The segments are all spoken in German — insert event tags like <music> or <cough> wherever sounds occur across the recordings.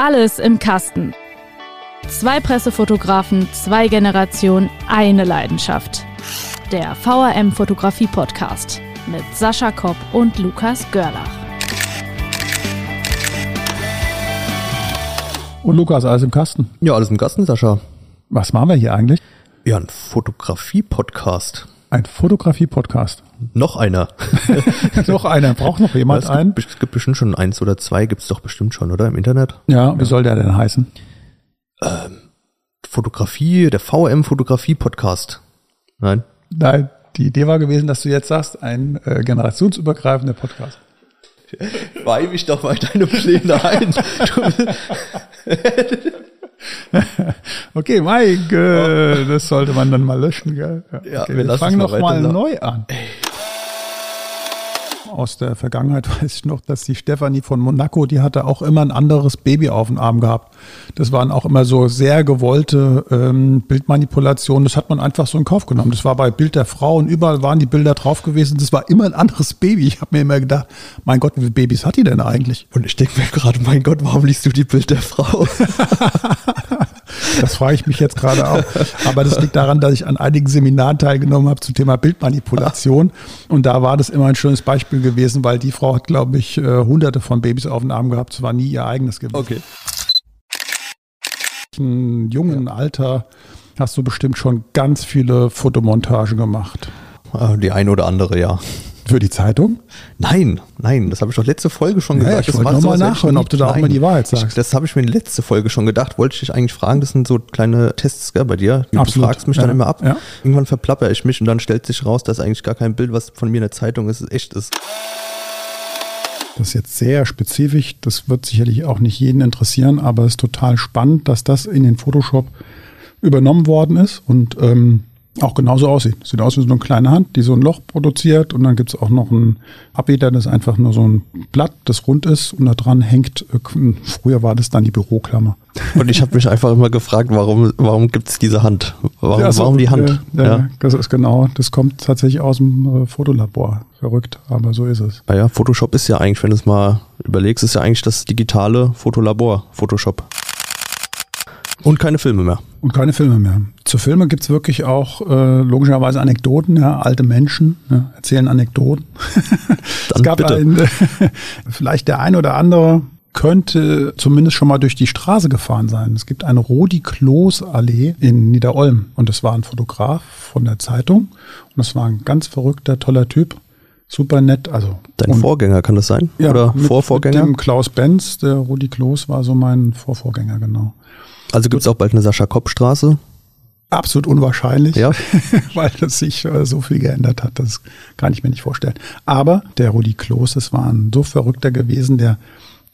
Alles im Kasten. Zwei Pressefotografen, zwei Generationen, eine Leidenschaft. Der VRM Fotografie Podcast mit Sascha Kopp und Lukas Görlach. Und Lukas, alles im Kasten. Ja, alles im Kasten, Sascha. Was machen wir hier eigentlich? Ja, ein Fotografie-Podcast. Ein Fotografie-Podcast. Noch einer. <laughs> noch einer. Braucht noch jemand es einen? Gibt, es gibt bestimmt schon eins oder zwei, gibt es doch bestimmt schon, oder? Im Internet? Ja, wie soll der denn heißen? Fotografie, der VM-Fotografie-Podcast. Nein? Nein, die Idee war gewesen, dass du jetzt sagst, ein äh, generationsübergreifender Podcast. <laughs> Weih mich doch mal in deine Pläne ein. <laughs> Okay, Mike, das sollte man dann mal löschen, gell? Ja, okay, wir wir lassen fangen es noch mal weiter. neu an. Aus der Vergangenheit <laughs> weiß ich noch, dass die Stefanie von Monaco, die hatte auch immer ein anderes Baby auf dem Arm gehabt. Das waren auch immer so sehr gewollte ähm, Bildmanipulationen. Das hat man einfach so in Kauf genommen. Das war bei Bild der Frau und überall waren die Bilder drauf gewesen. Das war immer ein anderes Baby. Ich habe mir immer gedacht, mein Gott, wie viele Babys hat die denn eigentlich? Und ich denke mir gerade, mein Gott, warum liest du die Bild der Frau? <laughs> <laughs> Das frage ich mich jetzt gerade auch. Aber das liegt daran, dass ich an einigen Seminaren teilgenommen habe zum Thema Bildmanipulation. Und da war das immer ein schönes Beispiel gewesen, weil die Frau hat, glaube ich, äh, hunderte von Babys auf dem Arm gehabt. Es war nie ihr eigenes gewesen. Okay. Im jungen Alter hast du bestimmt schon ganz viele Fotomontagen gemacht. Ah, Die eine oder andere, ja. Für die Zeitung? Nein, nein, das habe ich doch letzte Folge schon gesagt. ich Das wollte war nur mal sowas, hätte nachhören, ob du da auch mal die Wahrheit sagst. Ich, das habe ich mir in der letzte Folge schon gedacht. Wollte ich dich eigentlich fragen, das sind so kleine Tests gell, bei dir. Du Absolut, fragst mich ja, dann immer ab. ja. Irgendwann verplapper ich mich und dann stellt sich raus, dass eigentlich gar kein Bild, was von mir in der Zeitung ist, echt ist. Das ist jetzt sehr spezifisch. Das wird sicherlich auch nicht jeden interessieren, aber es ist total spannend, dass das in den Photoshop übernommen worden ist und ähm, auch genauso aussieht. Sieht aus wie so eine kleine Hand, die so ein Loch produziert und dann gibt es auch noch einen Abwieder, das ist einfach nur so ein Blatt, das rund ist und da dran hängt, äh, früher war das dann die Büroklammer. Und ich habe mich einfach immer gefragt, warum, warum gibt es diese Hand? Warum, Ja, so, warum die Hand? Ja, ja, das ist genau, das kommt tatsächlich aus dem äh, Fotolabor. Verrückt, aber so ist es. Ah ja, Photoshop ist ja eigentlich, wenn du es mal überlegst, ist ja eigentlich das digitale Fotolabor, Photoshop. Und keine Filme mehr. Und keine Filme mehr. Zu Filme gibt es wirklich auch äh, logischerweise Anekdoten, ja, alte Menschen ja, erzählen Anekdoten. <laughs> es gab bitte. ein, <laughs> vielleicht der ein oder andere könnte zumindest schon mal durch die Straße gefahren sein. Es gibt eine Rodi-Kloos-Allee in Niederolm und das war ein Fotograf von der Zeitung und das war ein ganz verrückter, toller Typ. Super nett, also Dein Vorgänger kann das sein? ja, Oder mit, Vorvorgänger? Mit dem Klaus Benz, der Rudi Kloos war so mein Vorvorgänger, genau. Also gibt es auch bald eine Sascha-Kopp-Straße? Absolut unwahrscheinlich, Ja. <laughs> weil das sich äh, so viel geändert hat. Das kann ich mir nicht vorstellen. Aber der Rudi Kloß, das war ein so verrückter gewesen, der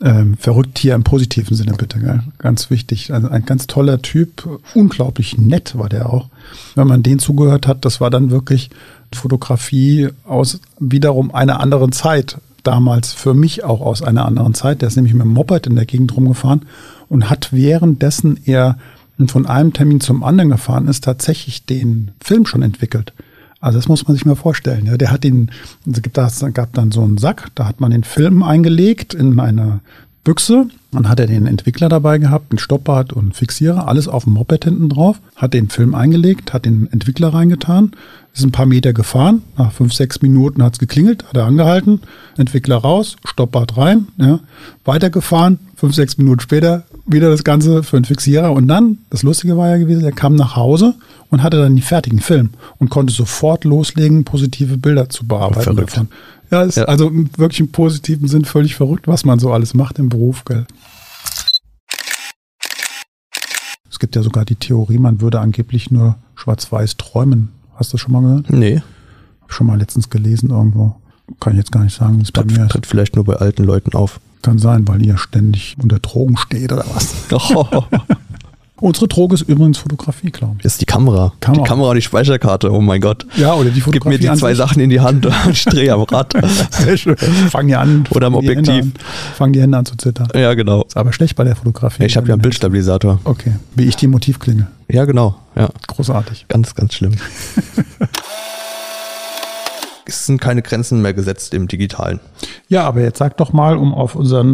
ähm, verrückt hier im positiven Sinne bitte, gell? ganz wichtig. Also ein ganz toller Typ, unglaublich nett war der auch. Wenn man den zugehört hat, das war dann wirklich Fotografie aus wiederum einer anderen Zeit. Damals für mich auch aus einer anderen Zeit. Der ist nämlich mit dem Moped in der Gegend rumgefahren und hat währenddessen er von einem Termin zum anderen gefahren ist, tatsächlich den Film schon entwickelt. Also das muss man sich mal vorstellen. Ja. Der hat den, es gibt das, gab dann so einen Sack, da hat man den Film eingelegt in eine Büchse. Dann hat er den Entwickler dabei gehabt, einen Stopper und Fixierer, alles auf dem Moped hinten drauf, hat den Film eingelegt, hat den Entwickler reingetan, ist ein paar Meter gefahren, nach fünf, sechs Minuten hat's geklingelt, hat er angehalten, Entwickler raus, Stopbart rein, ja, weitergefahren, fünf, sechs Minuten später wieder das Ganze für einen Fixierer und dann, das Lustige war ja gewesen, er kam nach Hause und hatte dann den fertigen Film und konnte sofort loslegen, positive Bilder zu bearbeiten Verrückt. davon. Ja, ist Ja. also wirklich im positiven Sinn völlig verrückt, was man so alles macht im Beruf, gell. Es gibt ja sogar die Theorie, man würde angeblich nur schwarz-weiß träumen. Hast du das schon mal gehört? Nee. Hab ich schon mal letztens gelesen irgendwo. Kann ich jetzt gar nicht sagen, wie es bei Tritt, mir ist. tritt vielleicht nur bei alten Leuten auf. Kann sein, weil ihr ständig unter Drogen steht oder was. <laughs> <laughs> Unsere Droge ist übrigens Fotografie, glaube ich. Das ist die Kamera. Kamera. Die Kamera und die Speicherkarte. Oh mein Gott. Ja, oder die Gib Fotografie mir die zwei. Sachen in die Hand und ich drehe am Rad. <laughs> Sehr schön. Fang die an. Oder am Objektiv. An, fang die Hände an zu zittern. ja, genau. Ist aber schlecht bei der Fotografie. Ich habe ja einen Bildstabilisator. Okay. Wie ich die Motivklinge. Ja, genau. Ja. Großartig. Ganz, ganz schlimm. Es sind keine Grenzen mehr gesetzt im Digitalen. Ja, aber jetzt sag doch mal, um auf unser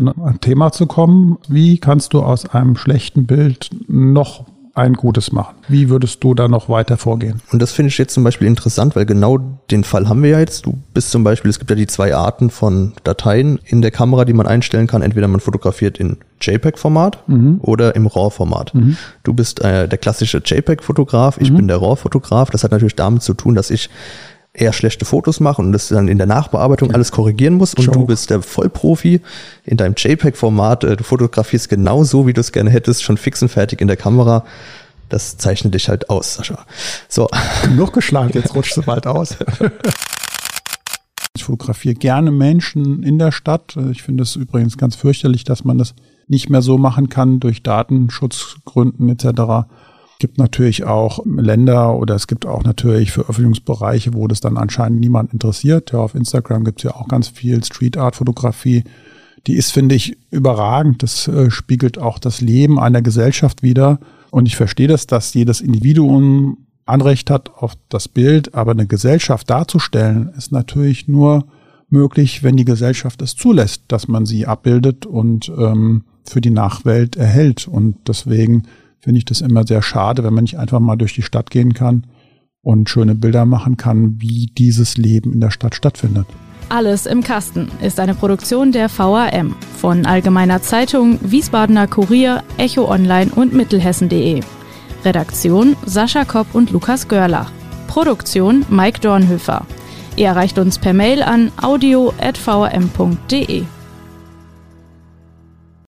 Thema zu kommen, wie kannst du aus einem schlechten Bild noch ein gutes machen. Wie würdest du da noch weiter vorgehen? Und das finde ich jetzt zum Beispiel interessant, weil genau den Fall haben wir ja jetzt. Du bist zum Beispiel, es gibt ja die zwei Arten von Dateien in der Kamera, die man einstellen kann. Entweder man fotografiert in JPEG-Format mhm. oder im RAW-Format. Mhm. Du bist äh, der klassische JPEG-Fotograf, ich mhm. bin der RAW-Fotograf. Das hat natürlich damit zu tun, dass ich eher schlechte Fotos mache und das dann in der Nachbearbeitung alles korrigieren muss und Show. du bist der Vollprofi in deinem JPEG-Format, äh, du fotografierst genau so, wie du es gerne hättest, schon fix und fertig in der Kamera. Das zeichnet dich halt aus, Sascha. So. Genug geschlagen, jetzt rutscht du bald aus. <laughs> Ich fotografiere gerne Menschen in der Stadt. Ich finde es übrigens ganz fürchterlich, dass man das nicht mehr so machen kann durch Datenschutzgründen etc gibt natürlich auch Länder oder es gibt auch natürlich Veröffentlichungsbereiche, wo das dann anscheinend niemand interessiert. Ja, auf Instagram gibt es ja auch ganz viel Street Art Fotografie. Die ist, finde ich, überragend. Das äh, spiegelt auch das Leben einer Gesellschaft wider. Und ich verstehe das, dass jedes Individuum Anrecht hat auf das Bild, aber eine Gesellschaft darzustellen, ist natürlich nur möglich, wenn die Gesellschaft es zulässt, dass man sie abbildet und ähm, für die Nachwelt erhält. Und deswegen finde ich das immer sehr schade, wenn man nicht einfach mal durch die Stadt gehen kann und schöne Bilder machen kann, wie dieses Leben in der Stadt stattfindet. Alles im Kasten ist eine Produktion der VAM von Allgemeiner Zeitung, Wiesbadener Kurier, Echo Online und Mittelhessen.de. Redaktion Sascha Kopp und Lukas Görlach. Produktion Mike Dornhöfer. Ihr erreicht uns per Mail an audio.vam.de.